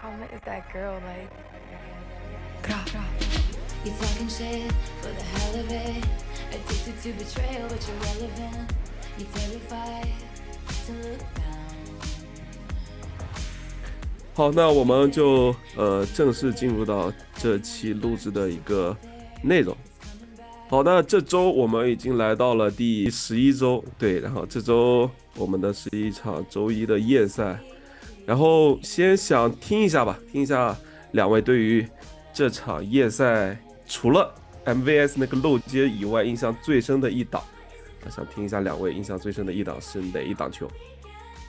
comment is that girl like You talking shit for the hell of it. Addicted to betrayal, but you're relevant. You terrified to look down. 好，那我们就呃正式进入到这期录制的一个内容。好，那这周我们已经来到了第十一周，对，然后这周我们的是一场周一的夜赛，然后先想听一下吧，听一下两位对于这场夜赛除了 MVS 那个漏接以外，印象最深的一档，我想听一下两位印象最深的一档是哪一档球？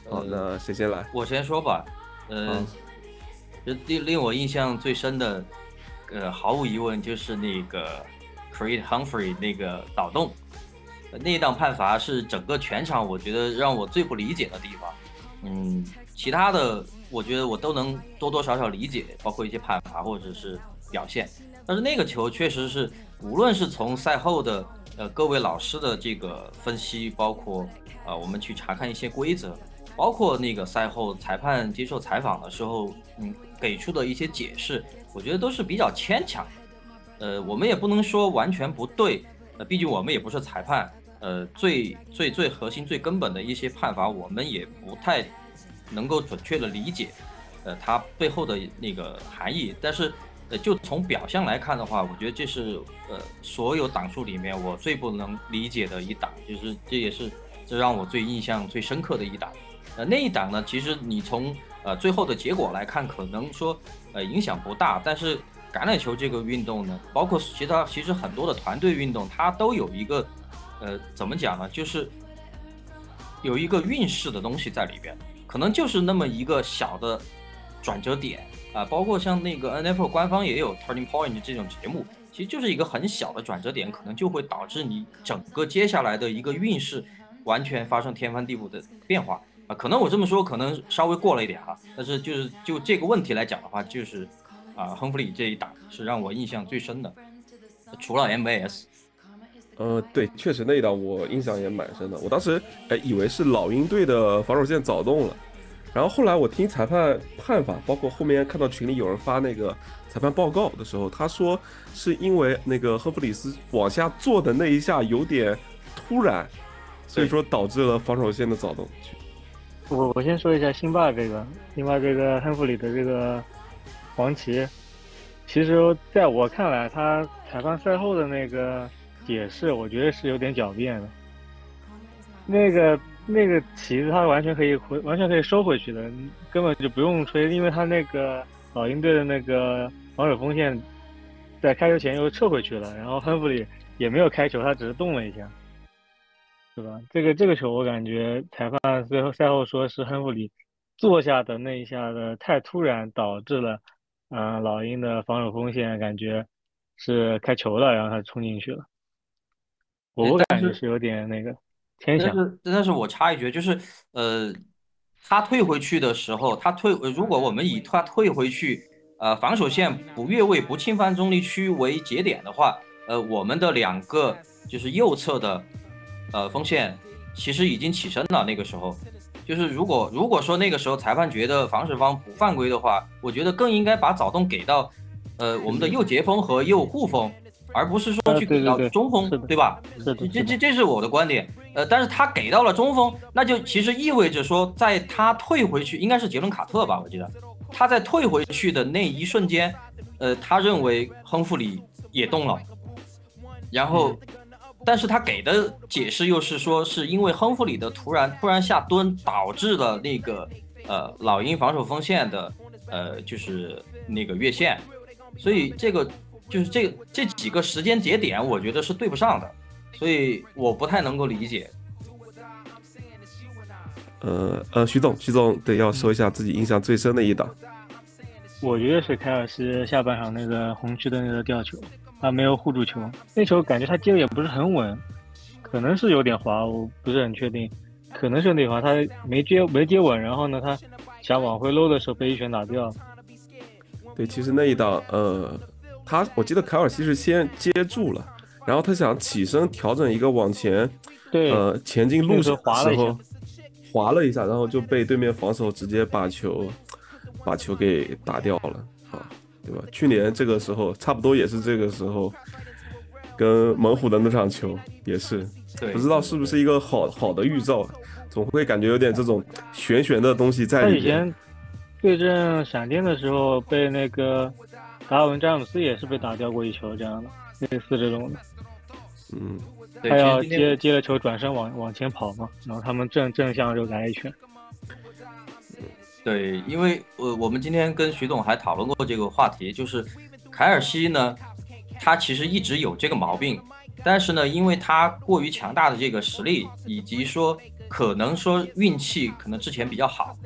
好，那谁先来？我先说吧，呃好，就令令我印象最深的，呃，毫无疑问就是那个 Creed Humphrey 那个倒动，呃那一档判罚是整个全场我觉得让我最不理解的地方。嗯，其他的我觉得我都能多多少少理解，包括一些判罚或者是表现，但是那个球确实是，无论是从赛后的呃各位老师的这个分析，包括呃我们去查看一些规则，包括那个赛后裁判接受采访的时候，嗯，给出的一些解释，我觉得都是比较牵强。呃，我们也不能说完全不对，呃，毕竟我们也不是裁判，呃，最最最核心、最根本的一些判罚，我们也不太能够准确的理解，呃，它背后的那个含义。但是，呃，就从表象来看的话，我觉得这是呃所有档数里面我最不能理解的一档，就是这也是这让我最印象最深刻的一档。呃，那一档呢，其实你从呃最后的结果来看，可能说呃影响不大，但是橄榄球这个运动呢，包括其他其实很多的团队运动，它都有一个呃怎么讲呢，就是有一个运势的东西在里边，可能就是那么一个小的转折点啊、包括像那个 NFL 官方也有 Turning Point 这种节目，其实就是一个很小的转折点，可能就会导致你整个接下来的一个运势完全发生天翻地覆的变化啊、可能我这么说可能稍微过了一点哈，但是就是就这个问题来讲的话，就是啊、亨弗里这一档是让我印象最深的，除了 M A S，。呃，对，确实那一档我印象也蛮深的。我当时哎以为是老鹰队的防守线早动了，然后后来我听裁判判罚，包括后面看到群里有人发那个裁判报告的时候，他说是因为那个赫弗里斯往下坐的那一下有点突然，所以说导致了防守线的早动。我我先说一下辛巴这个，辛巴这个亨弗里的这个黄旗，其实在我看来，他裁判赛后的那个解释，我觉得是有点狡辩的。那个那个旗子他完全可以回，完全可以收回去的，根本就不用吹，因为他那个老鹰队的那个防守锋线在开球前又撤回去了，然后亨弗里也没有开球，他只是动了一下。对吧？这个这个球我感觉裁判最后赛后说是亨弗里坐下的那一下的太突然，导致了呃老鹰的防守锋线感觉是开球了，然后他冲进去了。我感觉是有点那个牵强。但是，但是我插一句，就是呃，他退回去的时候，他退，呃如果我们以他退回去，呃，防守线不越位、不侵犯中立区为节点的话，呃，我们的两个就是右侧的呃锋线其实已经起身了。那个时候，就是如果如果说那个时候裁判觉得防守方不犯规的话，我觉得更应该把早动给到呃我们的右截锋和右护锋，而不是说呃去给到中锋，对吧？是的，这这这是我的观点，呃，但是他给到了中锋，那就其实意味着说，在他退回去，应该是杰伦卡特吧，我记得，他在退回去的那一瞬间，呃，他认为亨弗里也动了，然后，但是他给的解释又是说，是因为亨弗里的突然突然下蹲导致了那个呃老鹰防守锋线的呃就是那个越线，所以这个就是这这几个时间节点，我觉得是对不上的。所以我不太能够理解。呃呃，徐总，徐总对要说一下自己印象最深的一档。我觉得是凯尔斯下半场那个红区的那个吊球，他没有护住球，那球感觉他接的也不是很稳，可能是有点滑，我不是很确定，可能是有点滑，他没接没接稳，然后呢，他想往回搂的时候被一拳打掉。对，其实那一档，呃，他我记得凯尔西是先接住了，然后他想起身调整一个往前，对，呃，前进路上时候，滑了一下，然后就被对面防守直接把球把球给打掉了啊，对吧？去年这个时候差不多也是这个时候，跟猛虎的那场球也是，对，不知道是不是一个好好的预兆，总会感觉有点这种玄玄的东西在里面。以前对阵闪电的时候被那个达尔文詹姆斯也是被打掉过一球这样的，类似这种的。嗯，对，他要其实今天接接了球转身往往前跑嘛，然后他们正正向就来一拳。对，因为呃，我们今天跟徐总还讨论过这个话题，就是凯尔西呢，他其实一直有这个毛病，但是呢，因为他过于强大的这个实力，以及说可能说运气可能之前比较好，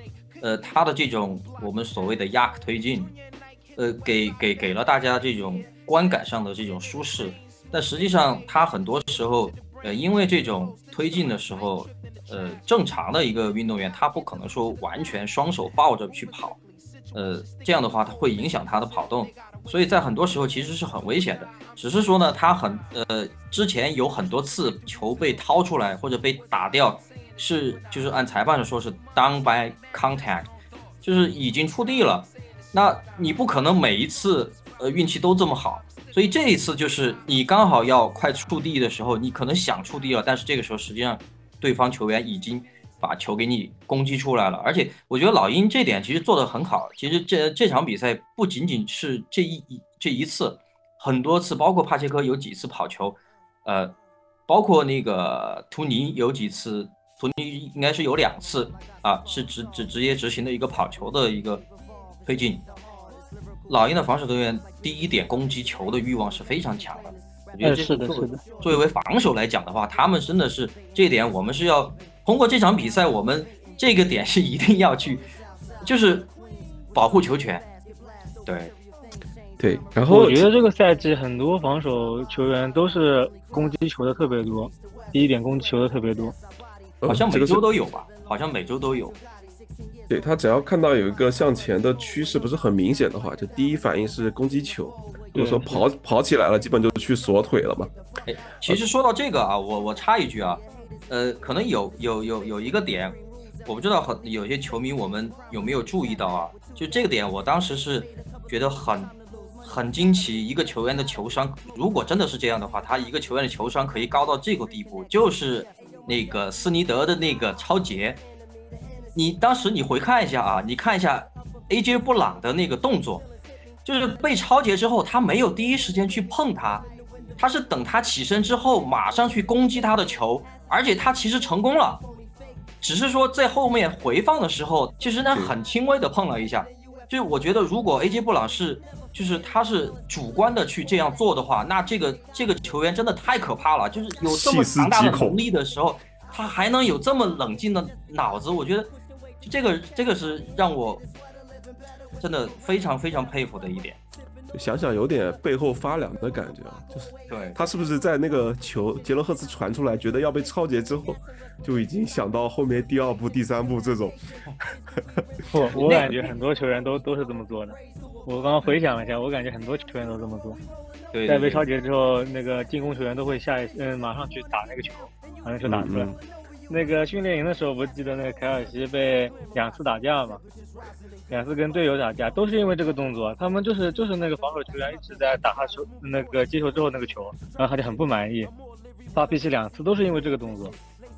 呃，他的这种我们所谓的 yak 推进，呃，给给给了大家这种观感上的这种舒适，但实际上他很多时候，呃，因为这种推进的时候，呃，正常的一个运动员，他不可能说完全双手抱着去跑，呃，这样的话，他会影响他的跑动，所以在很多时候其实是很危险的。只是说呢，他很呃，之前有很多次球被掏出来或者被打掉，是就是按裁判的说是 down by contact，就是已经触地了。那你不可能每一次呃运气都这么好，所以这一次就是你刚好要快触地的时候，你可能想触地了，但是这个时候实际上对方球员已经把球给你攻击出来了。而且我觉得老鹰这点其实做得很好。其实这这场比赛不仅仅是这一一这一次，很多次，包括帕切科有几次跑球，呃，包括那个图尼有几次，图尼应该是有两次啊，是直直直接执行的一个跑球的一个推进。老鹰的防守队员第一点攻击球的欲望是非常强的，我觉得哎，这是的，作为是的，作为防守来讲的话，他们真的是这一点，我们是要通过这场比赛，我们这个点是一定要去，就是保护球权。对，对，然后我觉得这个赛季很多防守球员都是攻击球的特别多，第一点攻击球的特别多。呃好像每周都有吧？好像每周都有。对他只要看到有一个向前的趋势不是很明显的话，就第一反应是攻击球。如果说跑跑起来了，基本就去锁腿了嘛。哎，其实说到这个啊，我我插一句啊，呃，可能有有有有一个点，我不知道很有些球迷我们有没有注意到啊？就这个点，我当时是觉得很很惊奇，一个球员的球商，如果真的是这样的话，他一个球员的球商可以高到这个地步，就是那个斯尼德的那个超节，你当时你回看一下啊，你看一下 AJ 布朗的那个动作，就是被超节之后，他没有第一时间去碰他，他是等他起身之后马上去攻击他的球，而且他其实成功了，只是说在后面回放的时候，其实呢很轻微的碰了一下。就是我觉得，如果 AJ 布朗是，就是他是主观的去这样做的话，那这个这个球员真的太可怕了。就是有这么强大的能力的时候，他还能有这么冷静的脑子，我觉得就这个这个是让我真的非常非常佩服的一点。想想有点背后发凉的感觉啊，就是对，他是不是在那个球杰伦赫斯传出来，觉得要被超截之后，就已经想到后面第二步、第三步这种。我我感觉很多球员都都是这么做的。我刚刚回想了一下，我感觉很多球员都这么做。对对对在被超节之后，那个进攻球员都会下一嗯马上去打那个球，把那球打出来。嗯那个训练营的时候，不记得那个凯尔西被两次打架嘛？两次跟队友打架，都是因为这个动作。他们就是就是那个防守球员一直在打他球，那个接球之后那个球，然后他就很不满意，发脾气两次，都是因为这个动作。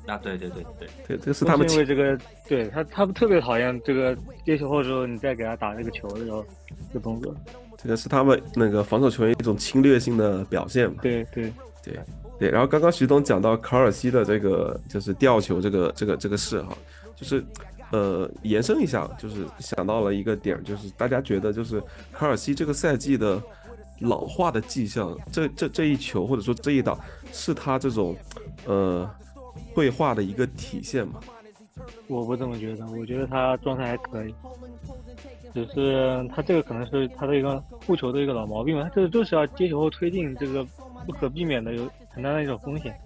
啊，对对对对，对，这是他们因为这个，对他他们特别讨厌这个接球后之后你再给他打那个球的时候，这动作。这个是他们那个防守球员一种侵略性的表现嘛。对对，对对，对然后刚刚徐总讲到卡尔西的这个就是吊球这个这个这个事哈，就是呃延伸一下，就是想到了一个点，就是大家觉得就是卡尔西这个赛季的老化的迹象，这这这一球或者说这一档是他这种呃绘画的一个体现嘛？我不这么觉得，我觉得他状态还可以，只是他这个可能是他的一个护球的一个老毛病吧，他这个就是要接球后推进，这个不可避免的有很大的一种风险。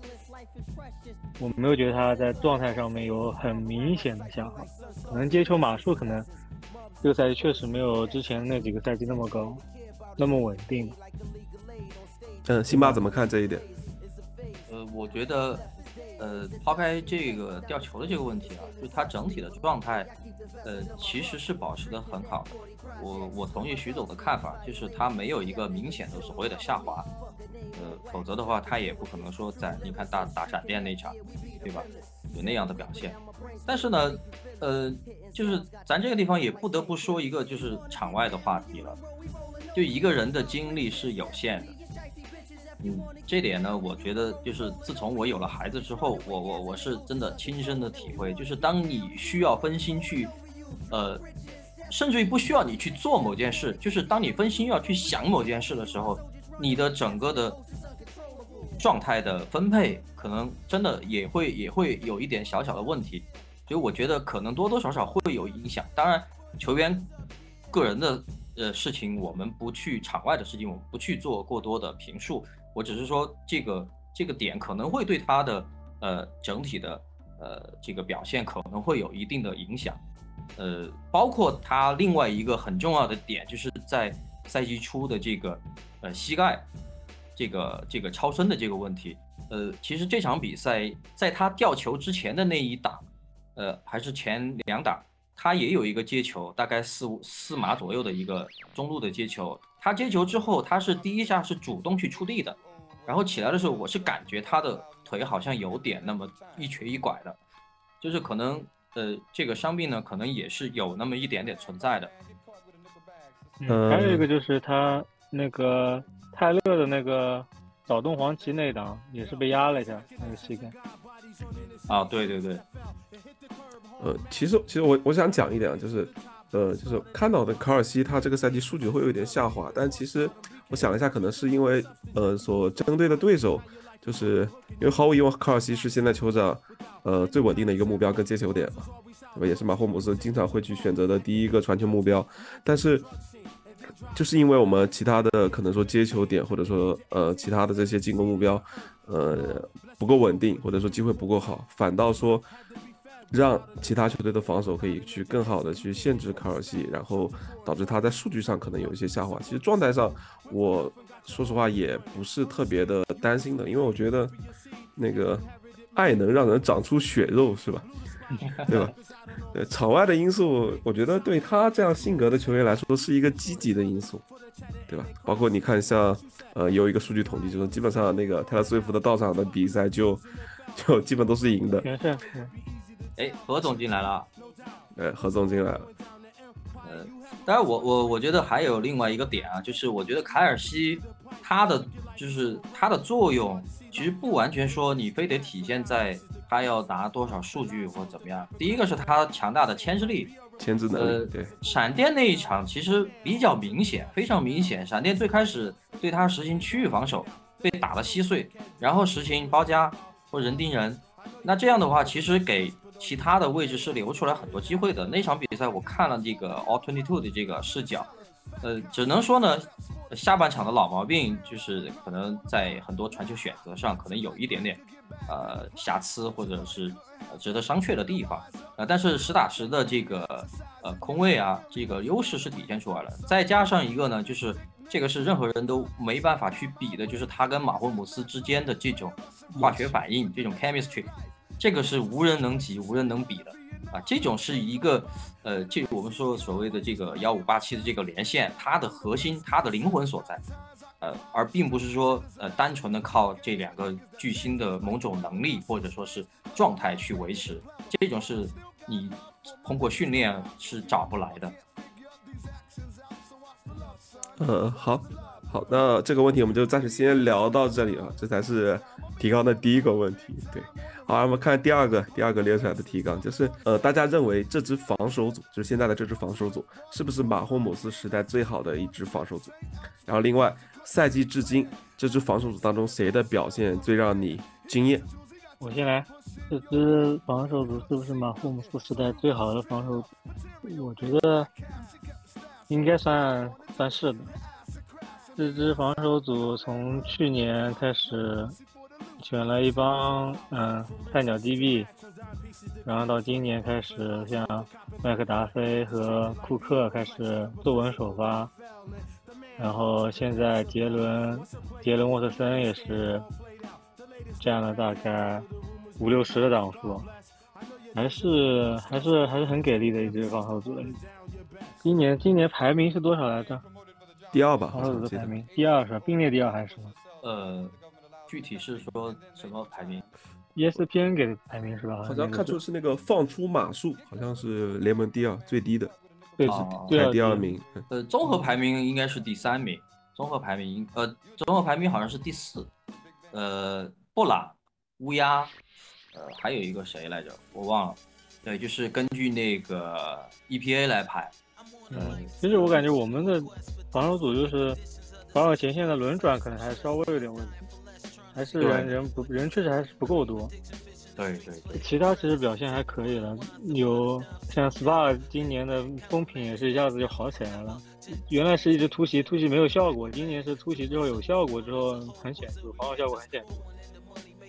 我没有觉得他在状态上面有很明显的下滑，可能接球码数可能这个赛季确实没有之前那几个赛季那么高，那么稳定。嗯，辛巴怎么看这一点？呃，我觉得，呃，抛开这个掉球的这个问题啊，就是他整体的状态，呃，其实是保持的很好的。我我同意徐总的看法，就是他没有一个明显的所谓的下滑，呃，否则的话他也不可能说在你看打打闪电那场，对吧？有那样的表现。但是呢，呃，就是咱这个地方也不得不说一个就是场外的话题了，就一个人的精力是有限的。嗯，这点呢，我觉得就是自从我有了孩子之后，我我我是真的亲身的体会，就是当你需要分心去，呃，甚至于不需要你去做某件事，就是当你分心要去想某件事的时候，你的整个的状态的分配可能真的也会也会有一点小小的问题，所以我觉得可能多多少少会有影响。当然，球员个人的呃事情，我们不去场外的事情，我们不去做过多的评述。我只是说这个这个点可能会对他的呃整体的呃这个表现可能会有一定的影响，呃，包括他另外一个很重要的点就是在赛季初的这个呃膝盖这个这个超伸的这个问题，呃，其实这场比赛在他吊球之前的那一档，呃，还是前两档，他也有一个接球，大概四五四码左右的一个中路的接球。他接球之后，他是第一下是主动去触地的，然后起来的时候，我是感觉他的腿好像有点那么一瘸一拐的，就是可能呃这个伤病呢，可能也是有那么一点点存在的。嗯，还有一个就是他那个泰勒的那个早动黄旗那档也是被压了一下那个膝盖。啊，对对对。呃，其实其实我我想讲一点啊，就是。呃，就是看到的卡尔西，他这个赛季数据会有一点下滑，但其实我想了一下，可能是因为呃所针对的对手，就是因为毫无疑问，卡尔西是现在酋长呃最稳定的一个目标跟接球点嘛，对吧？也是马霍姆斯经常会去选择的第一个传球目标，但是就是因为我们其他的可能说接球点或者说呃其他的这些进攻目标呃不够稳定，或者说机会不够好，反倒说。让其他球队的防守可以去更好的去限制卡尔西，然后导致他在数据上可能有一些下滑。其实状态上，我说实话也不是特别的担心的，因为我觉得那个爱能让人长出血肉，是吧？对吧？对场外的因素，我觉得对他这样性格的球员来说是一个积极的因素，对吧？包括你看，像呃有一个数据统计，就是基本上那个泰勒·斯威夫的到场的比赛就就基本都是赢的。哎，何总进来了，哎，何总进来了。呃，当然，我我我觉得还有另外一个点啊，就是我觉得凯尔西他的就是他的作用，其实不完全说你非得体现在他要拿多少数据或怎么样。第一个是他强大的牵制力，牵制能力。对，闪电那一场其实比较明显，非常明显。闪电最开始对他实行区域防守，被打得稀碎，然后实行包夹或人盯人，那这样的话其实给。其他的位置是留出来很多机会的。那场比赛我看了这个 All Twenty Two 的这个视角，呃，只能说呢，下半场的老毛病就是可能在很多传球选择上可能有一点点呃瑕疵，或者是值得商榷的地方。呃，但是实打实的这个呃空位啊，这个优势是体现出来了。再加上一个呢，就是这个是任何人都没办法去比的，就是他跟马霍姆斯之间的这种化学反应，这种 chemistry。这个是无人能及、无人能比的啊！这种是一个，呃，这我们说所谓的这个幺五八七的这个连线，它的核心、它的灵魂所在，呃，而并不是说呃单纯的靠这两个巨星的某种能力或者说是状态去维持，这种是你通过训练是找不来的。呃，好，好，那这个问题我们就暂时先聊到这里啊，这才是提纲的第一个问题，对。好，我们看第二个，第二个列出来的提纲就是，呃，大家认为这支防守组，就是现在的这支防守组，是不是马霍姆斯时代最好的一支防守组？然后，另外，赛季至今这支防守组当中，谁的表现最让你惊艳？我先来，这支防守组是不是马霍姆斯时代最好的防守组？我觉得应该算算是的。这支防守组从去年开始。选了一帮嗯菜鸟 DB，然后到今年开始，像麦克达菲和库克开始坐稳首发，然后现在杰伦杰伦沃特森也是占了大概五六十的档数，还是还是还是很给力的一支防守组。今年今年排名是多少来着？第二吧，防守组的排名第二是吧？并列第二还是什么？呃，具体是说什么排名？ESPN 给的排名是吧？好像看出是那个放出码数，好像是联盟第二最低的，对，排第二名。呃，综合排名应该是第三名，综合排名呃，综合排名好像是第四。呃，布朗、乌鸦，呃，还有一个谁来着？我忘了。对，就是根据那个 EPA 来排。嗯，其实我感觉我们的防守组就是防守前线的轮转可能还稍微有点问题，还是人人不人确实还是不够多。对对对。其他其实表现还可以了，有像 SPA 今年的风评也是一下子就好起来了。原来是一直突袭，突袭没有效果，今年是突袭之后有效果之后很显著，防守效果很显著。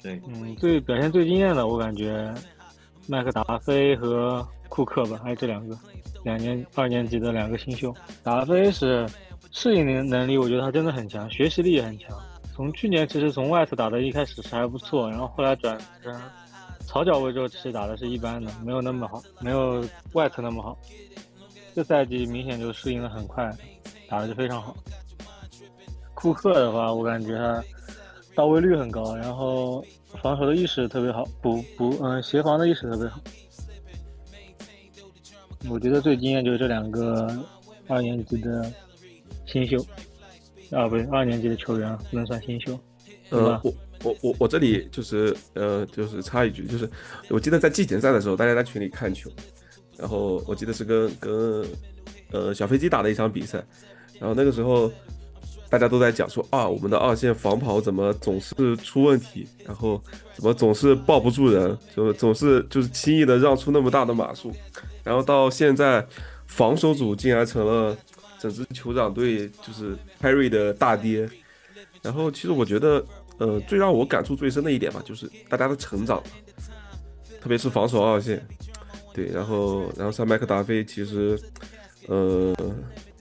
对，嗯，最表现最惊艳的我感觉麦克达菲和库克吧，还有这两个。两年二年级的两个新秀，达菲是适应能能力，我觉得他真的很强，学习力也很强。从去年其实从外侧打的一开始是还不错，然后后来转成草脚位之后，其实打的是一般的，没有那么好，没有外侧那么好。这赛季明显就适应的很快，打的就非常好。库克的话，我感觉他到位率很高，然后防守的意识特别好，补补嗯协防的意识特别好。我觉得最惊艳就是这两个二年级的新秀，啊，不是，二年级的球员啊不能算新秀。呃，我我我我这里就是呃，就是插一句，就是我记得在季前赛的时候，大家在群里看球，然后我记得是跟跟呃小飞机打的一场比赛，然后那个时候大家都在讲说啊，我们的二线防跑怎么总是出问题，然后怎么总是抱不住人，就总是就是轻易的让出那么大的码数。然后到现在，防守组竟然成了整支酋长队就是 Harry 的大跌。然后其实我觉得，呃，最让我感触最深的一点吧，就是大家的成长，特别是防守二线。对，然后然后像麦克达菲，其实，呃，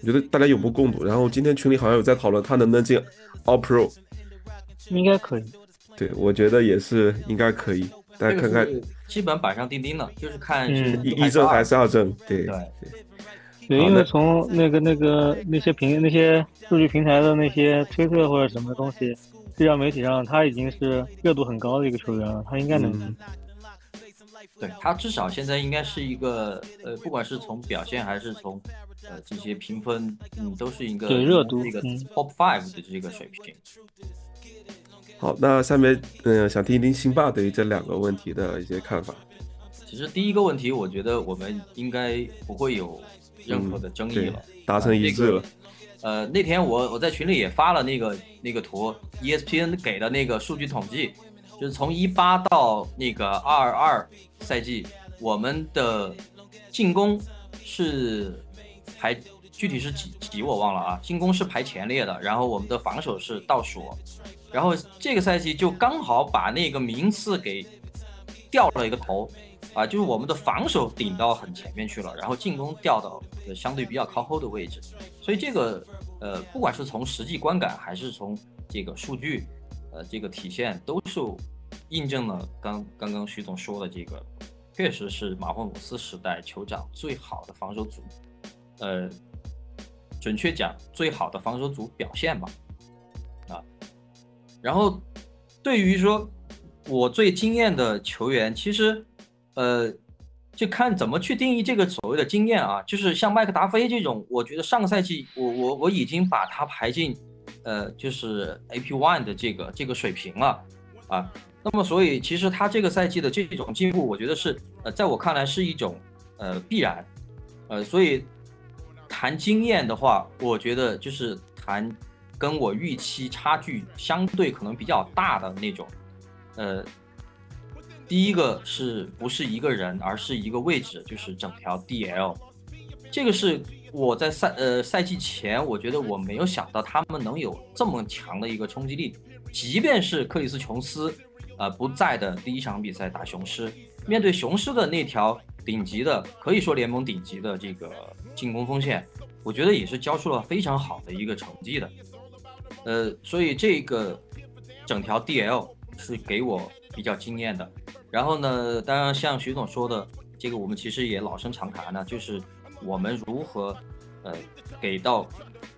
我觉得大家有目共睹。然后今天群里好像有在讨论他能不能进 All Pro，应该可以。对，我觉得也是应该可以。大家看看。基本板上钉钉了，就是看是一阵还是二阵，对对对。对，因为从那个那个那些平那些数据平台的那些推特或者什么东西，社交媒体上他已经是热度很高的一个球员了，他应该能。对他至少现在应该是一个呃，不管是从表现还是从呃这些评分，嗯，都是一个对热度一个 top five 的这个水平。好，那下面嗯，想听一听辛巴对于这两个问题的一些看法。其实第一个问题，我觉得我们应该不会有任何的争议了，达成一致了。呃，那天我我在群里也发了那个那个图，ESPN 给的那个数据统计，就是从一八到那个二二赛季，我们的进攻是排具体是几几我忘了啊，进攻是排前列的，然后我们的防守是倒数。然后这个赛季就刚好把那个名次给掉了一个头，啊，就是我们的防守顶到很前面去了，然后进攻掉到相对比较靠后的位置，所以这个呃，不管是从实际观感还是从这个数据，呃，这个体现都是印证了刚刚刚徐总说的这个，确实是马霍姆斯时代酋长最好的防守组，呃，准确讲最好的防守组表现吧。啊然后，对于说，我最惊艳的球员，其实，呃，就看怎么去定义这个所谓的经验啊。就是像麦克达菲这种，我觉得上个赛季我我我已经把他排进，呃，就是 AP One 的这个这个水平了啊。那么，所以其实他这个赛季的这种进步，我觉得是，呃，在我看来是一种，呃，必然。呃，所以谈经验的话，我觉得就是谈。跟我预期差距相对可能比较大的那种，呃，第一个是不是一个人，而是一个位置，就是整条 DL，这个是我在赛呃赛季前，我觉得我没有想到他们能有这么强的一个冲击力，即便是克里斯琼斯，呃不在的第一场比赛打雄狮，面对雄狮的那条顶级的，可以说联盟顶级的这个进攻锋线，我觉得也是交出了非常好的一个成绩的。呃，所以这个整条 DL 是给我比较惊艳的。然后呢，当然像徐总说的，这个我们其实也老生常谈了，就是我们如何呃给到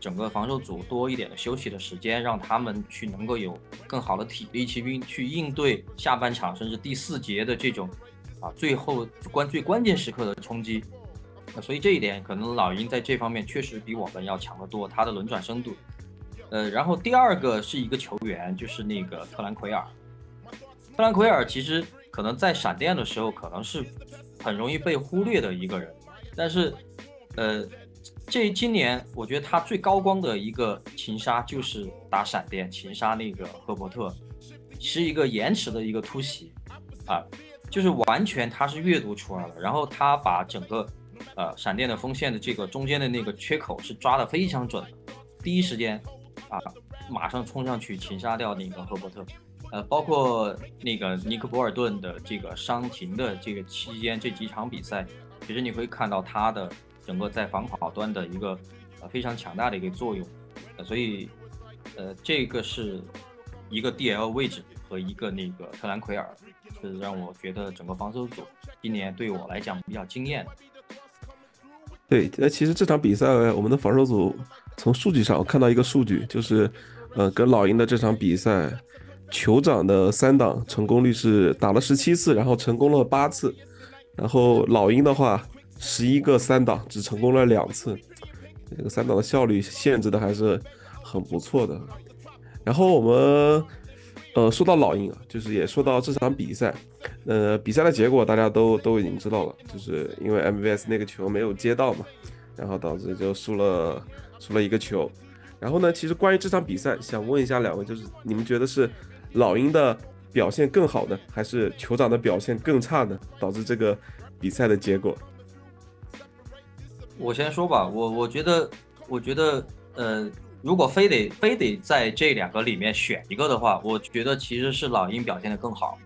整个防守组多一点的休息的时间，让他们去能够有更好的体力去应去应对下半场甚至第四节的这种啊最后关最关键时刻的冲击。那所以这一点可能老鹰在这方面确实比我们要强得多，他的轮转深度。呃，然后第二个是一个球员，就是那个特兰奎尔。特兰奎尔其实可能在闪电的时候可能是很容易被忽略的一个人，但是呃，这今年我觉得他最高光的一个擒杀就是打闪电擒杀那个赫伯特，是一个延迟的一个突袭啊，就是完全他是阅读出来了，然后他把整个呃闪电的锋线的这个中间的那个缺口是抓得非常准的，第一时间啊马上冲上去擒杀掉那个赫伯特。呃，包括那个尼克博尔顿的这个伤停的这个期间，这几场比赛，其实你会看到他的整个在防跑端的一个呃非常强大的一个作用，呃，所以呃这个是一个 DL 位置和一个那个特兰奎尔，是让我觉得整个防守组今年对我来讲比较惊艳。对，呃，其实这场比赛我们的防守组从数据上我看到一个数据，就是呃跟老鹰的这场比赛。酋长的三档成功率是打了十七次，然后成功了八次，然后老鹰的话，十一个三档只成功了两次，这个三档的效率限制的还是很不错的。然后我们呃说到老鹰啊，就是也说到这场比赛，呃比赛的结果大家都都已经知道了，就是因为 MVS 那个球没有接到嘛，然后导致就输了输了一个球。然后呢，其实关于这场比赛，想问一下两位，就是你们觉得是？老鹰的表现更好呢，还是酋长的表现更差呢？导致这个比赛的结果。我先说吧，我我觉得，我觉得，呃，如果非得非得在这两个里面选一个的话，我觉得其实是老鹰表现的更好。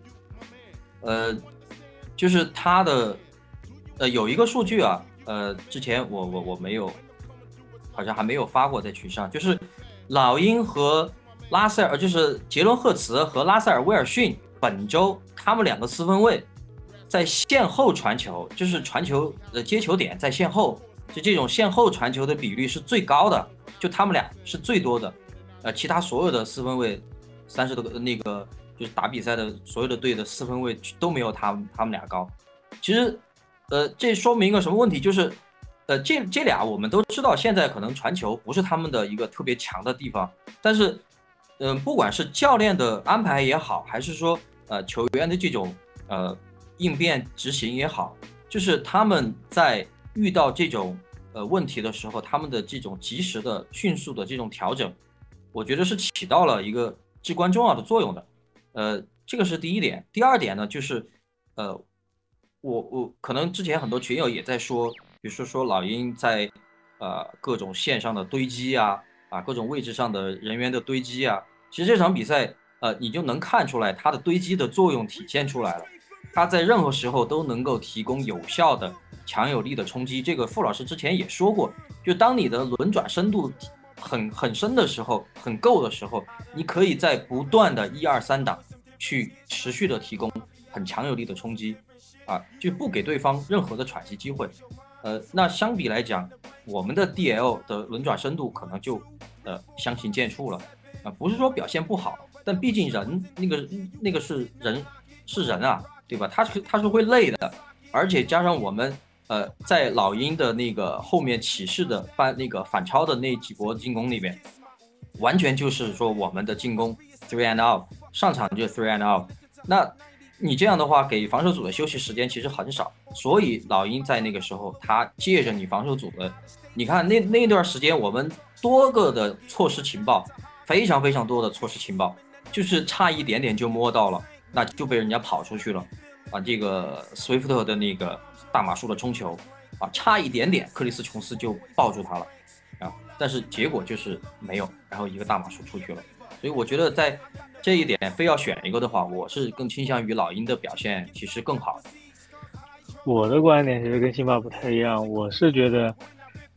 呃，就是他的，呃，有一个数据啊，呃，之前我我我没有，好像还没有发过在群上，就是老鹰和。拉塞尔就是杰伦赫茨和拉塞尔威尔逊，本周他们两个四分卫在线后传球，就是传球的接球点在线后，就这种线后传球的比率是最高的，就他们俩是最多的，呃，其他所有的四分卫三十多个那个就是打比赛的所有的队的四分卫都没有他他们俩高。其实，呃，这说明一个什么问题？就是，呃，这这俩我们都知道，现在可能传球不是他们的一个特别强的地方，但是。嗯，不管是教练的安排也好，还是说呃球员的这种呃应变执行也好，就是他们在遇到这种呃问题的时候，他们的这种及时的、迅速的这种调整，我觉得是起到了一个至关重要的作用的。呃，这个是第一点。第二点呢，就是呃，我我可能之前很多群友也在说，比如说说老鹰在呃各种线上的堆积啊。啊，各种位置上的人员的堆积啊，其实这场比赛，呃，你就能看出来它的堆积的作用体现出来了。它在任何时候都能够提供有效的、强有力的冲击。这个傅老师之前也说过，就当你的轮转深度很很深的时候，很够的时候，你可以在不断的一二三档去持续的提供很强有力的冲击，啊，就不给对方任何的喘息机会。呃，那相比来讲，我们的 DL 的轮转深度可能就，呃，相形见绌了，啊，不是说表现不好，但毕竟人那个那个是人，是人啊，对吧？他是他是会累的，而且加上我们，呃，在老鹰的那个后面起势的反那个反超的那几波进攻里面，完全就是说我们的进攻 three and out，上场就 three and out，那。你这样的话，给防守组的休息时间其实很少，所以老鹰在那个时候，他借着你防守组的，你看那那段时间，我们多个的错失情报，非常非常多的错失情报，就是差一点点就摸到了，那就被人家跑出去了，啊，这个 Swift 的那个大马术的冲球，啊，差一点点，克里斯琼斯就抱住他了，啊，但是结果就是没有，然后一个大马术出去了，所以我觉得在。这一点非要选一个的话，我是更倾向于老鹰的表现其实更好。我的观点其实跟辛巴不太一样，我是觉得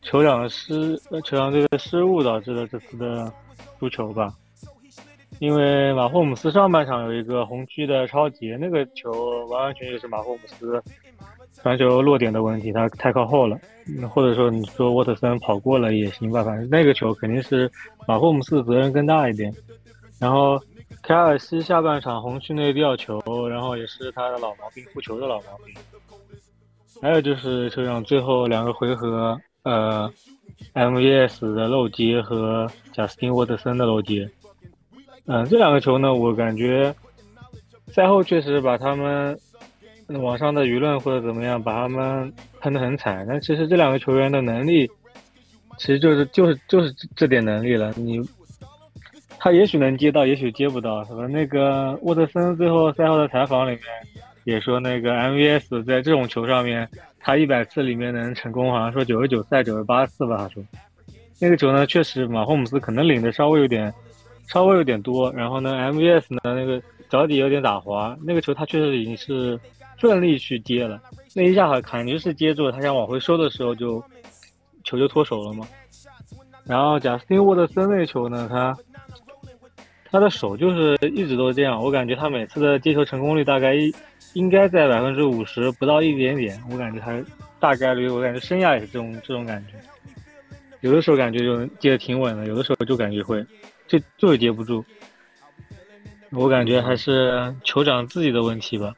酋长的失，酋长队的失误导致了这次的输球吧。因为马霍姆斯上半场有一个红区的超级，那个球完完全全是马霍姆斯传球落点的问题，他太靠后了。嗯或者说你说沃特森跑过了也行吧，反正那个球肯定是马霍姆斯责任更大一点。然后凯尔西下半场红区内吊球，然后也是他的老毛病，护球的老毛病。还有就是球场最后两个回合，呃，MVS 的漏接和贾斯汀沃特森的漏接。嗯，这两个球呢，我感觉赛后确实把他们网上的舆论或者怎么样，把他们喷得很惨。但其实这两个球员的能力，其实就是就是就是这点能力了。你他也许能接到，也许接不到，是吧？那个沃特森最后赛后的采访里面也说，那个 MVS 在这种球上面，他一百次里面能成功，好像说九十九赛九十八次吧。他说那个球呢，确实马霍姆斯可能领的稍微有点稍微有点多，然后呢，MVS 呢那个脚底有点打滑，那个球他确实已经是顺利去接了，那一下好感觉是接住了，他想往回收的时候就球就脱手了嘛。然后贾斯汀沃特森那球呢，他他的手就是一直都这样，我感觉他每次的接球成功率大概一应该在百分之五十不到一点点，我感觉他大概率，我感觉生涯也是这种这种感觉。有的时候感觉就接的挺稳的，有的时候就感觉会就就是接不住。我感觉还是酋长自己的问题吧。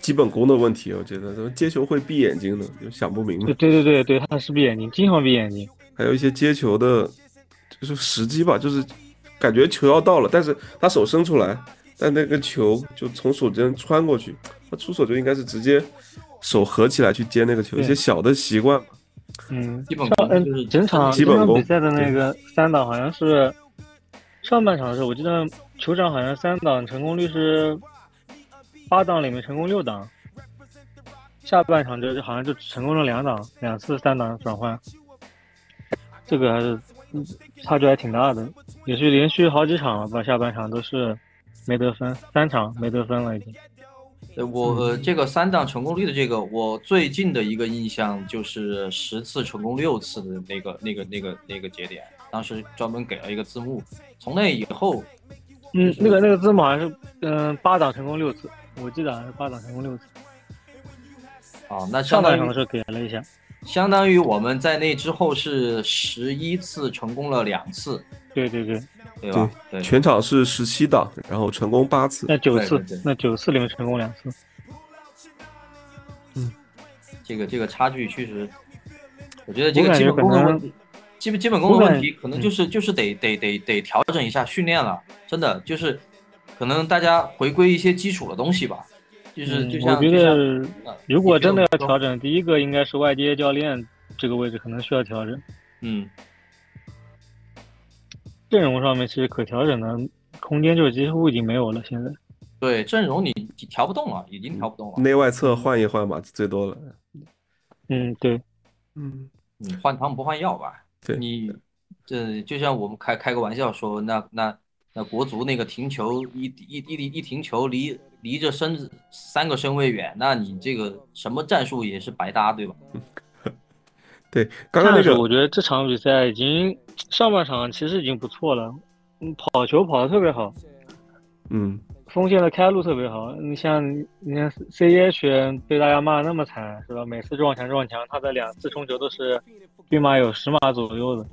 基本功的问题，我觉得接球会闭眼睛的，就想不明白。对对对对，他是闭眼睛，经常闭眼睛。还有一些接球的，就是时机吧，就是感觉球要到了，但是他手伸出来，但那个球就从手间穿过去，他出手就应该是直接手合起来去接那个球，一些小的习惯嘛。嗯，基本上功就是嗯，整场基本功整场比赛的那个三档好像是上半场的时候，我记得酋长好像三档成功率是八档里面成功六档，下半场就好像就成功了两档，两次三档转换，这个还是嗯差距还挺大的，也是连续好几场了吧，下半场都是没得分，三场没得分了已经。呃，我呃这个三档成功率的这个，我最近的一个印象就是十次成功六次的那个那个那个那个节点，当时专门给了一个字幕。从那以后，嗯，那个那个字幕好像是嗯八档成功六次，我记得好像是八档成功六次，哦，那上半场的时候给了一下。相当于我们在那之后是十一次成功了两次，对对对，对。吧？对，全场是十七档，然后成功八次。那九次那九次里面成功两次。嗯。这个这个差距确实，我觉得这个基觉可能本功的问题，基本基本功的问题，可能就是就是得得得得调整一下训练了，真的就是可能大家回归一些基础的东西吧，就是嗯就像我觉得呃如果真的要调整，第一个应该是外接教练这个位置可能需要调整，嗯，阵容上面其实可调整的空间就几乎已经没有了。现在，对阵容你调不动了，已经调不动了，内外侧换一换吧，最多了。嗯，对，嗯，你换汤不换药吧？对你这就像我们开开个玩笑说，那那那国足那个停球一一一一停球离离着身子三个身位远，那你这个什么战术也是白搭，对吧？对，刚刚那个我觉得这场比赛已经上半场其实已经不错了，嗯，跑球跑的特别好，嗯，锋线的开路特别好。你像你看 C E H 被大家骂得那么惨是吧？每次撞墙撞墙，他的两次冲球都是均码有十码左右的，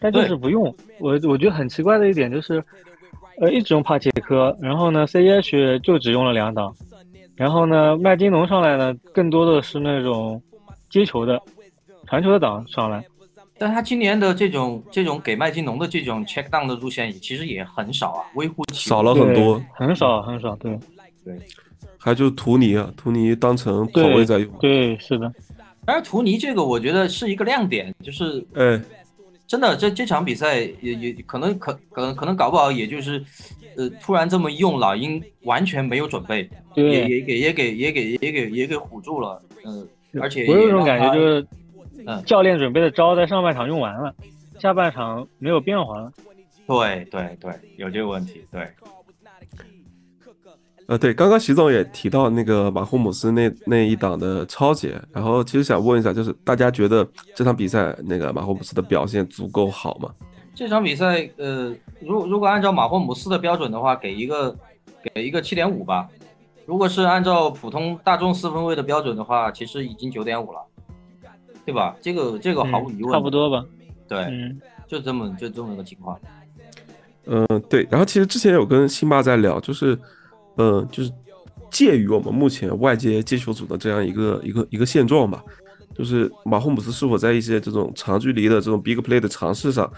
但就是不用。我我觉得很奇怪的一点就是，呃，一直用帕切科，然后呢 C E H 就只用了两档，然后呢麦金农上来呢，更多的是那种接球的、传球的档上来。但他今年的这种这种给麦金农的这种 check down 的路线也其实也很少啊，微乎其少了很多，很少很少，对对，还就图尼啊，图尼当成跑对位在用。对，是的，当然图尼这个我觉得是一个亮点，就是哎，真的这这场比赛也也可能可可能可能搞不好也就是，呃，突然这么用，老鹰完全没有准备，对也也给也给也给也给也给唬住了，嗯、而且我有一种感觉就是嗯，教练准备的招在上半场用完了，下半场没有变化了。对对对，有这个问题，对，呃，对，刚刚徐总也提到那个马霍姆斯那那一档的超节，然后其实想问一下，就是大家觉得这场比赛那个马霍姆斯的表现足够好吗？这场比赛，呃，如如果按照马霍姆斯的标准的话，给一个给一个七点五吧。如果是按照普通大众四分卫的标准的话，其实已经九点五了，对吧？这个这个毫无疑问，差不多吧。对，嗯，就这么就这么个情况。嗯，对。然后其实之前有跟辛巴在聊，就是，嗯，就是介于我们目前外接接球组的这样一个一个一个现状吧。就是马霍姆斯是否在一些这种长距离的这种 big play 的尝试上，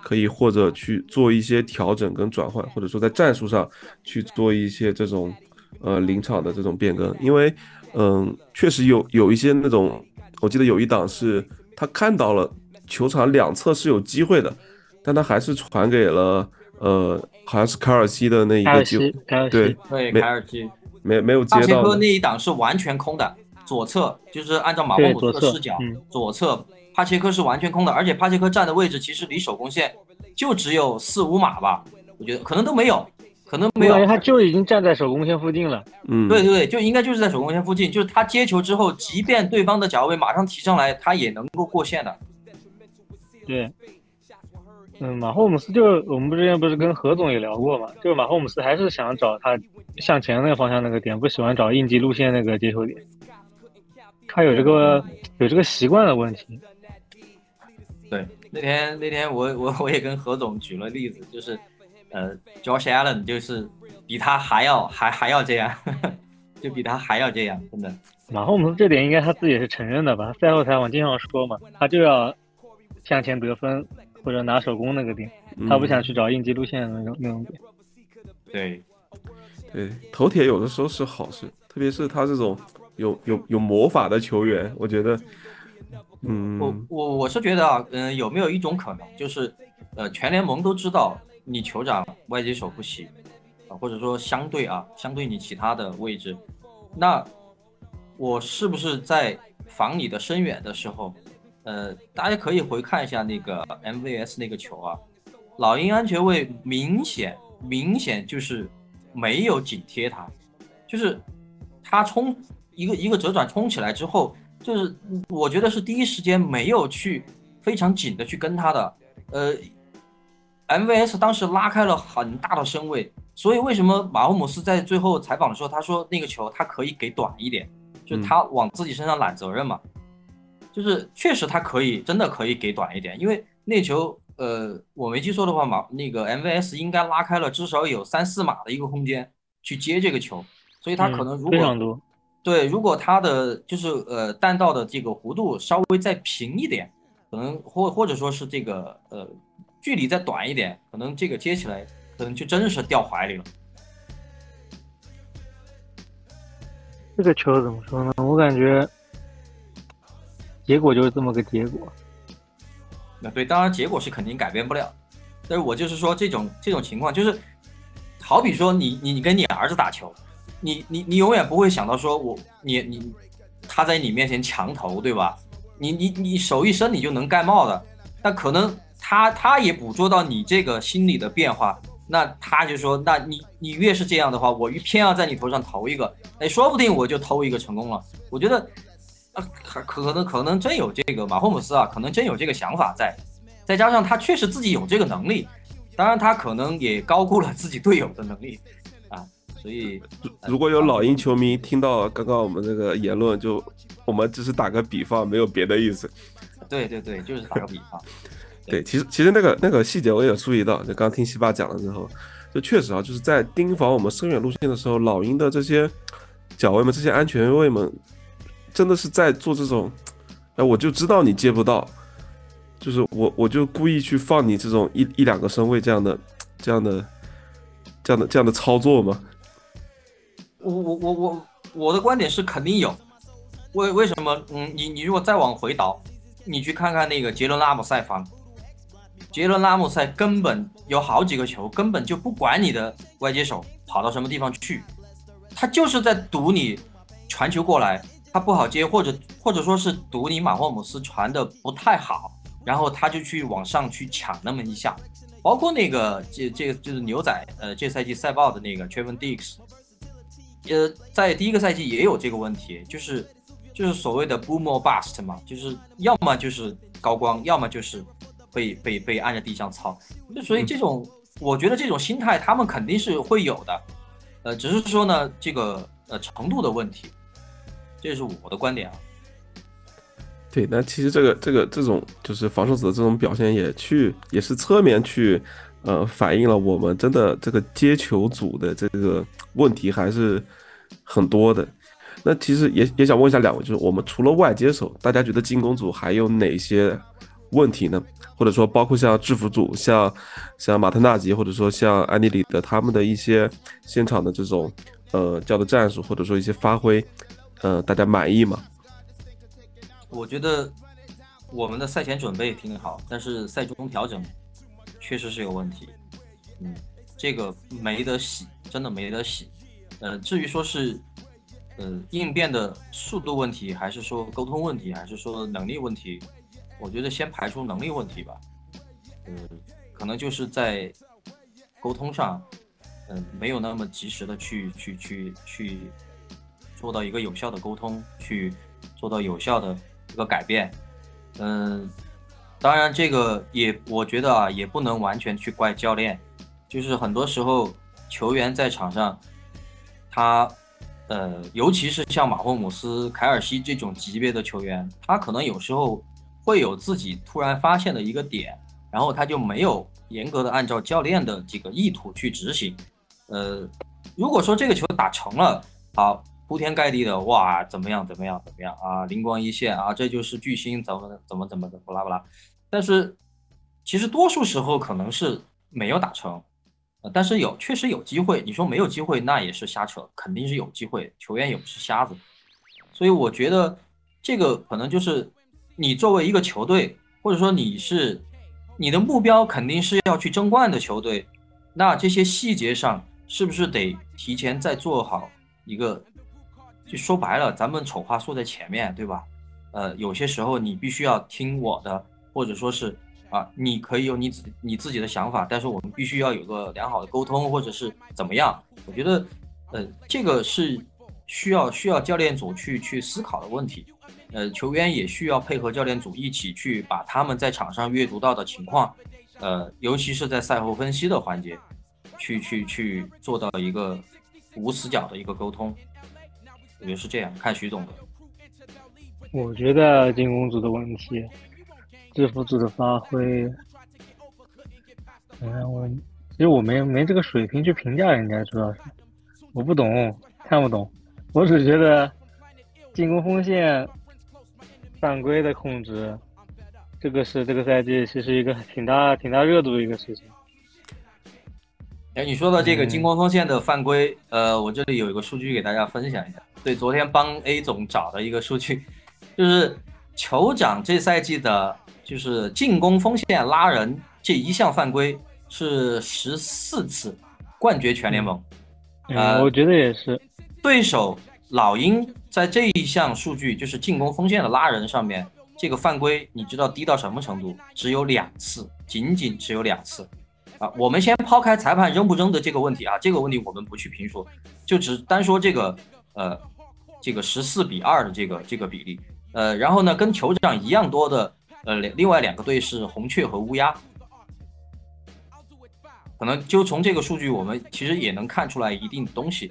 可以或者去做一些调整跟转换，或者说在战术上去做一些这种呃临场的这种变更。因为，嗯，确实有有一些那种，我记得有一档是他看到了球场两侧是有机会的，但他还是传给了呃，好像是卡尔西的那一个机会西，，凯尔西，对，对，没凯尔基，没没有接帕切。科那一档是完全空的，左侧就是按照马霍姆斯对左侧的视角，嗯左侧帕切科是完全空的，而且帕切科站的位置其实离手工线就只有四五码吧，我觉得可能都没有，可能没有。他就已经站在手工线附近了。嗯，对对对，就应该就是在手工线附近，就是他接球之后，即便对方的脚位马上提上来，他也能够过线的。对，嗯，马霍姆斯就我们不之前不是跟何总也聊过嘛，就是马霍姆斯还是想找他向前那个方向那个点，不喜欢找应急路线那个接球点。他有这个有这个习惯的问题。对，那天那天我我我也跟何总举了例子，就是呃，Josh Allen 就是比他还要还还要这样，就比他还要这样，真的。马霍姆斯这点应该他自己也是承认的吧？赛后采访经常说嘛，他就要向前得分或者拿手攻那个点，他不想去找应急路线的那种那种点。对，对，头铁有的时候是好事，特别是他这种有有有魔法的球员，我觉得，嗯，我我我是觉得啊，嗯、有没有一种可能，就是呃，全联盟都知道你酋长外接手不行啊，或者说相对啊，相对你其他的位置，那我是不是在防你的深远的时候，呃，大家可以回看一下那个 MVS 那个球啊，老鹰安全卫明显明显就是没有紧贴他，就是他冲一个一个折转冲起来之后，就是我觉得是第一时间没有去非常紧的去跟他的，呃，MVS 当时拉开了很大的身位，所以为什么马霍姆斯在最后采访的时候他说那个球他可以给短一点，就是他往自己身上揽责任嘛，就是确实他可以真的可以给短一点，因为那球呃我没记错的话马那个 MVS 应该拉开了至少有三四码的一个空间去接这个球，所以他可能如果、嗯非常多。对，如果他的就是呃弹道的这个弧度稍微再平一点，可能或或者说是这个呃距离再短一点，可能这个接起来可能就真是掉怀里了。这个球怎么说呢？我感觉结果就是这么个结果。那对，当然结果是肯定改变不了，但是我就是说这种这种情况，就是好比说你你你跟你儿子打球，你你你永远不会想到说我你你他在你面前强投，对吧？你你你手一伸你就能盖帽的，但可能他他也捕捉到你这个心理的变化，那他就说，那你你越是这样的话，我越偏要在你头上投一个，哎，说不定我就投一个成功了。我觉得。啊，可可能可能真有这个马霍姆斯啊，可能真有这个想法在，再加上他确实自己有这个能力，当然他可能也高估了自己队友的能力啊，所以如果有老鹰球迷听到刚刚我们这个言论，就我们只是打个比方，没有别的意思。对对对，就是打个比方。对，其实其实那个那个细节我也有注意到，就刚听西巴讲了之后，就确实啊，就是在盯防我们深远路线的时候，老鹰的这些脚位们、这些安全位们。真的是在做这种，哎，我就知道你接不到，就是我我就故意去放你这种一一两个身位这样的、这样的、这样的、这样的操作吗？我我我我我的观点是肯定有，为为什么？嗯，你你如果再往回倒，你去看看那个杰伦拉姆塞方，杰伦拉姆塞根本有好几个球根本就不管你的外接手跑到什么地方去，他就是在赌你传球过来。他不好接，或者或者说是赌你马霍姆斯传的不太好，然后他就去往上去抢那么一下，包括那个这这个就是牛仔，呃，这赛季赛报的那个 Trevon Diggs，呃，在第一个赛季也有这个问题，就是就是所谓的 boom or bust 嘛，就是要么就是高光，要么就是被被被按在地上操。就所以这种，我觉得这种心态他们肯定是会有的，呃，只是说呢，这个呃程度的问题，这是我的观点啊。对，那其实这个这个这种就是防守者的这种表现，也去也是侧面去呃反映了我们真的这个接球组的这个问题还是很多的。那其实也也想问一下两位，就是我们除了外接手，大家觉得进攻组还有哪些问题呢？或者说包括像制服组，像像马特纳吉，或者说像安迪里德他们的一些现场的这种呃叫的战术，或者说一些发挥，呃，大家满意吗？我觉得我们的赛前准备挺好，但是赛中调整确实是有问题。嗯，这个没得洗，真的没得洗。呃，至于说是呃应变的速度问题，还是说沟通问题，还是说能力问题，我觉得先排除能力问题吧。嗯，可能就是在沟通上，嗯，没有那么及时的去去去去做到一个有效的沟通，去做到有效的。一个改变，嗯，当然这个也我觉得啊，也不能完全去怪教练，就是很多时候球员在场上，他，呃，尤其是像马霍姆斯、凯尔西这种级别的球员，他可能有时候会有自己突然发现的一个点，然后他就没有严格的按照教练的这个意图去执行，呃，如果说这个球打成了，好。铺天盖地的哇，怎么样怎么样怎么样啊？灵光一现啊，这就是巨星怎么怎么怎么的不拉不拉。但是其实多数时候可能是没有打成，但是有确实有机会。你说没有机会，那也是瞎扯，肯定是有机会。球员也不是瞎子，所以我觉得这个可能就是你作为一个球队，或者说你是你的目标肯定是要去争冠的球队，那这些细节上是不是得提前再做好一个？就说白了，咱们丑话说在前面对吧？呃，有些时候你必须要听我的，或者说是啊，你可以有你自你自己的想法，但是我们必须要有个良好的沟通，或者是怎么样？我觉得，呃，这个是需要需要教练组去去思考的问题。呃，球员也需要配合教练组一起去把他们在场上阅读到的情况，呃，尤其是在赛后分析的环节，去去去做到一个无死角的一个沟通。我觉得是这样，看徐总的。我觉得进攻组的问题，制服组的发挥，嗯，我其实我没没这个水平去评价人家，主要是我不懂，看不懂。我只觉得进攻锋线犯规的控制，这个是这个赛季其实一个挺大挺大热度的一个事情。哎，你说的这个进攻锋线的犯规，呃，我这里有一个数据给大家分享一下。对，昨天帮 A 总找的一个数据，就是酋长这赛季的，就是进攻锋线拉人这一项犯规是十四次，冠绝全联盟。嗯，我觉得也是。对手老鹰在这一项数据，就是进攻锋线的拉人上面，这个犯规你知道低到什么程度？只有两次，仅仅只有两次。啊，我们先抛开裁判扔不扔的这个问题啊，这个问题我们不去评说，就只单说这个，呃，这个十四比二的这个这个比例，呃，然后呢，跟酋长一样多的，呃，另外两个队是红雀和乌鸦，可能就从这个数据，我们其实也能看出来一定东西，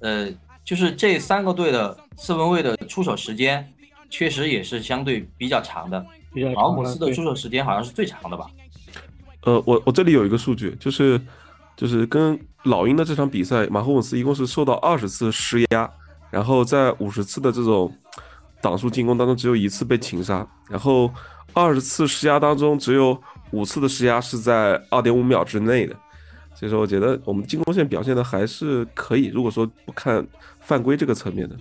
呃，就是这三个队的四分卫的出手时间，确实也是相对比较长的，劳姆斯的出手时间好像是最长的吧。呃，我我这里有一个数据，就是就是跟老鹰的这场比赛，马霍姆斯一共是受到二十次施压，然后在五十次的这种挡数进攻当中，只有一次被擒杀，然后二十次施压当中，只有五次的施压是在二点五秒之内的，所以说我觉得我们进攻线表现的还是可以。如果说不看犯规这个层面的，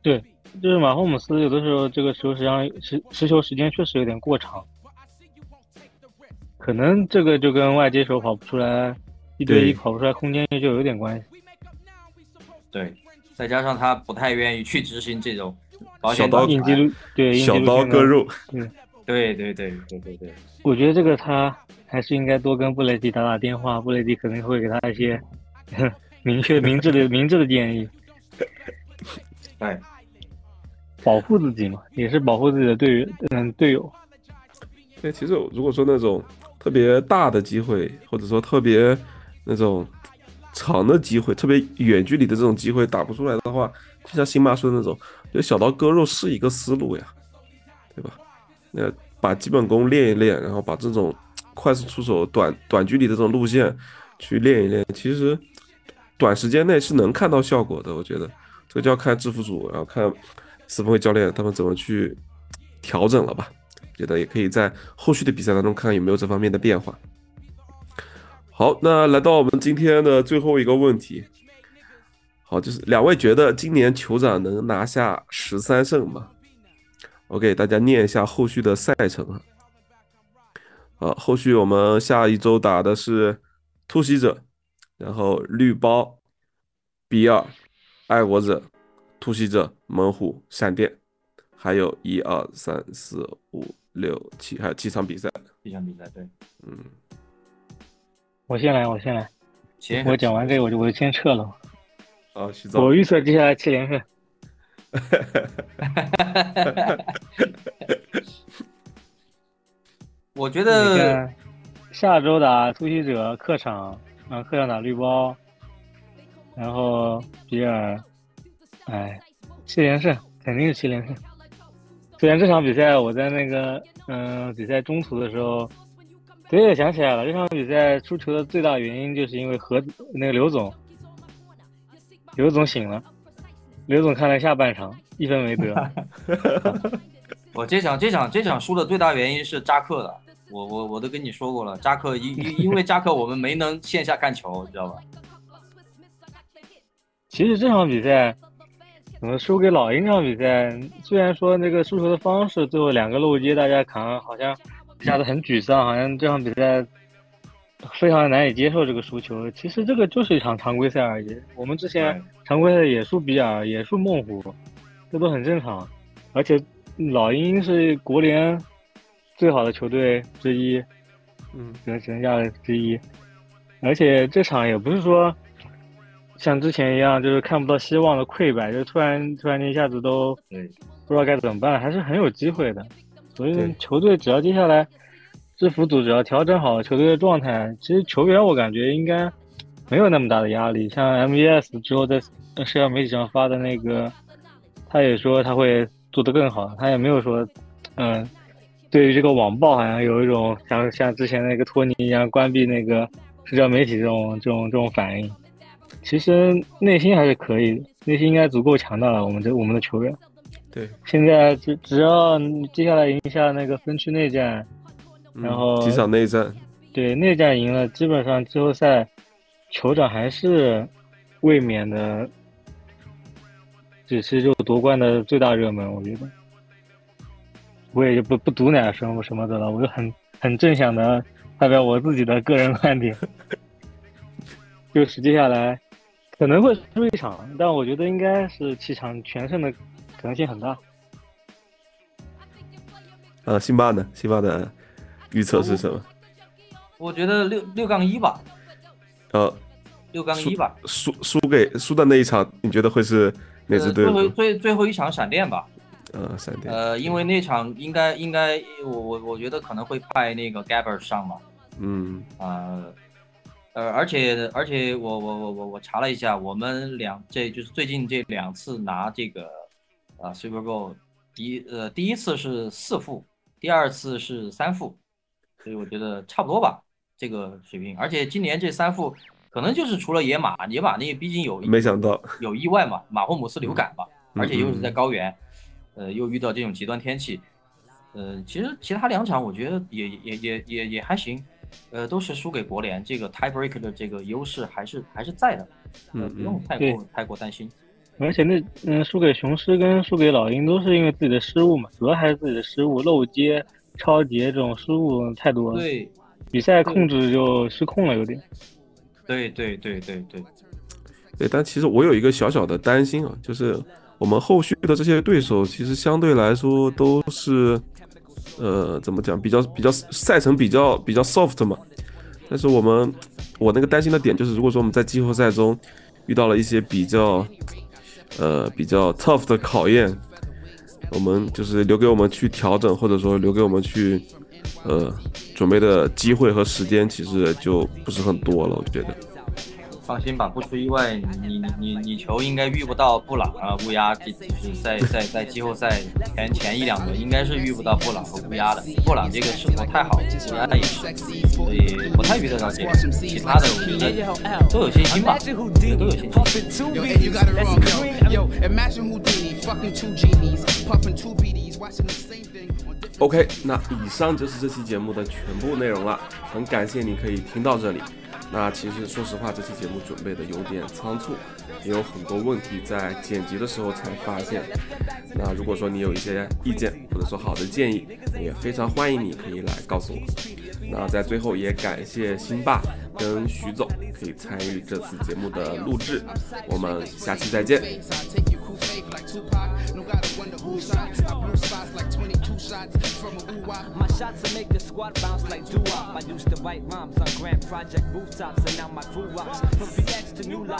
对，就是马霍姆斯有的时候这个球实际上持持球时间确实有点过长。可能这个就跟外接手跑不出来，一对一跑不出来，空间就有点关系。对，再加上他不太愿意去执行这种小刀对小刀割肉。对对对对对对对。我觉得这个他还是应该多跟布雷迪打打电话，布雷迪可能会给他一些 明确、明智的、明智的建议。哎，保护自己嘛，也是保护自己的队员，嗯，队友。对，其实如果说那种特别大的机会，或者说特别那种长的机会，特别远距离的这种机会打不出来的话，就像辛巴说的那种，就小刀割肉是一个思路呀，对吧？那把基本功练一练，然后把这种快速出手、短短距离的这种路线去练一练，其实短时间内是能看到效果的。我觉得这个就要看制服组，然后看四分卫教练他们怎么去调整了吧。觉得也可以在后续的比赛当中看看有没有这方面的变化。好，那来到我们今天的最后一个问题，好，就是两位觉得今年酋长能拿下十三胜吗？我给大家念一下后续的赛程啊。好，后续我们下一周打的是突袭者，然后绿包、B 二、爱国者、突袭者、猛虎、闪电，还有一二三四五。六七还有七场比赛，七场比赛对，嗯，我先来，我先来，行，我讲完这个我就我就先撤了。啊，洗澡。我预测接下来七连胜。我觉得下周打突袭者客场，然后客场打绿包，然后比尔，哎，七连胜肯定是七连胜。虽然这场比赛我在那个嗯比赛中途的时候，对，想起来了，这场比赛输球的最大原因就是因为何那个刘总，刘总醒了，刘总看了下半场一分没得。我这场这场这场输的最大原因是扎克的，我我我都跟你说过了，扎克因因因为扎克我们没能线下看球，知道吧？其实这场比赛。怎么输给老鹰这场比赛？虽然说那个输球的方式，最后两个漏接大家扛，好像一下子很沮丧，好像这场比赛非常难以接受这个输球。其实这个就是一场常规赛而已。我们之前常规赛也输比尔，也输孟虎，这都很正常。而且老鹰是国联最好的球队之一，嗯，能能下之一。而且这场也不是说。像之前一样，就是看不到希望的溃败，就突然突然间一下子都不知道该怎么办，还是很有机会的。所以球队只要接下来制服组只要调整好球队的状态，其实球员我感觉应该没有那么大的压力。像 M V S 之后在社交媒体上发的那个，他也说他会做得更好，他也没有说，嗯，对于这个网暴好像有一种像像之前那个托尼一样关闭那个社交媒体这种这种这种反应。其实内心还是可以，内心应该足够强大了。我们这我们的球员，对，现在只只要接下来赢下那个分区内战，然后几场内战，对内战赢了，基本上季后赛酋长还是卫冕的，只是就夺冠的最大热门。我觉得，我也就不不毒奶什么什么的了，我就很很正向的发表我自己的个人 观点，就是接下来。可能会输一场，但我觉得应该是七场全胜的可能性很大。呃，辛巴呢？辛巴的预测是什么？我觉得六六杠一吧。呃，六杠一吧。输输给输的那一场，你觉得会是哪支队？最后最最后一场闪电吧。呃，闪电。呃，因为那场应该应该我我我觉得可能会派那个 Gabber 上嘛。嗯。啊。呃，而且而且我我我我我查了一下，我们两这就是最近这两次拿这个啊 Super Bowl，第一呃第一次是四负，第二次是三负，所以我觉得差不多吧这个水平。而且今年这三副可能就是除了野马，野马那毕竟有没想到有意外嘛，马霍姆斯流感嘛，而且又是在高原，呃又遇到这种极端天气，呃其实其他两场我觉得也也也也也还行。呃，都是输给国联，这个 tiebreak 的这个优势还是还是在的，呃，不用太过太过担心。而且那嗯，输给雄狮跟输给老鹰都是因为自己的失误嘛，主要还是自己的失误，漏接、超节这种失误太多了。对，比赛控制就失控了，有点。对对对对对。对，但其实我有一个小小的担心啊，就是我们后续的这些对手，其实相对来说都是。呃，怎么讲？比较比较赛程比较比较 soft 嘛。但是我们我那个担心的点就是，如果说我们在季后赛中遇到了一些比较呃比较 tough 的考验，我们就是留给我们去调整，或者说留给我们去呃，准备的机会和时间其实就不是很多了，我觉得。放心吧，不出意外，你你你你球应该遇不到布朗啊乌鸦，就是在在在季后赛前前一两轮应该是遇不到布朗和乌鸦的。布朗这个势头太好，乌鸦也是，所以不太遇得到这个。其他的我觉得都有信心吧，都有信心。OK，那以上就是这期节目的全部内容了，很感谢你可以听到这里。那其实说实话，这期节目准备的有点仓促，也有很多问题在剪辑的时候才发现。那如果说你有一些意见或者说好的建议，也非常欢迎你可以来告诉我。那在最后也感谢辛爸跟徐总可以参与这次节目的录制，我们下期再见。My shots will make the squad bounce like doo-wop. I used to write rhymes on grand project rooftops, and now my crew rocks. From BX to new life.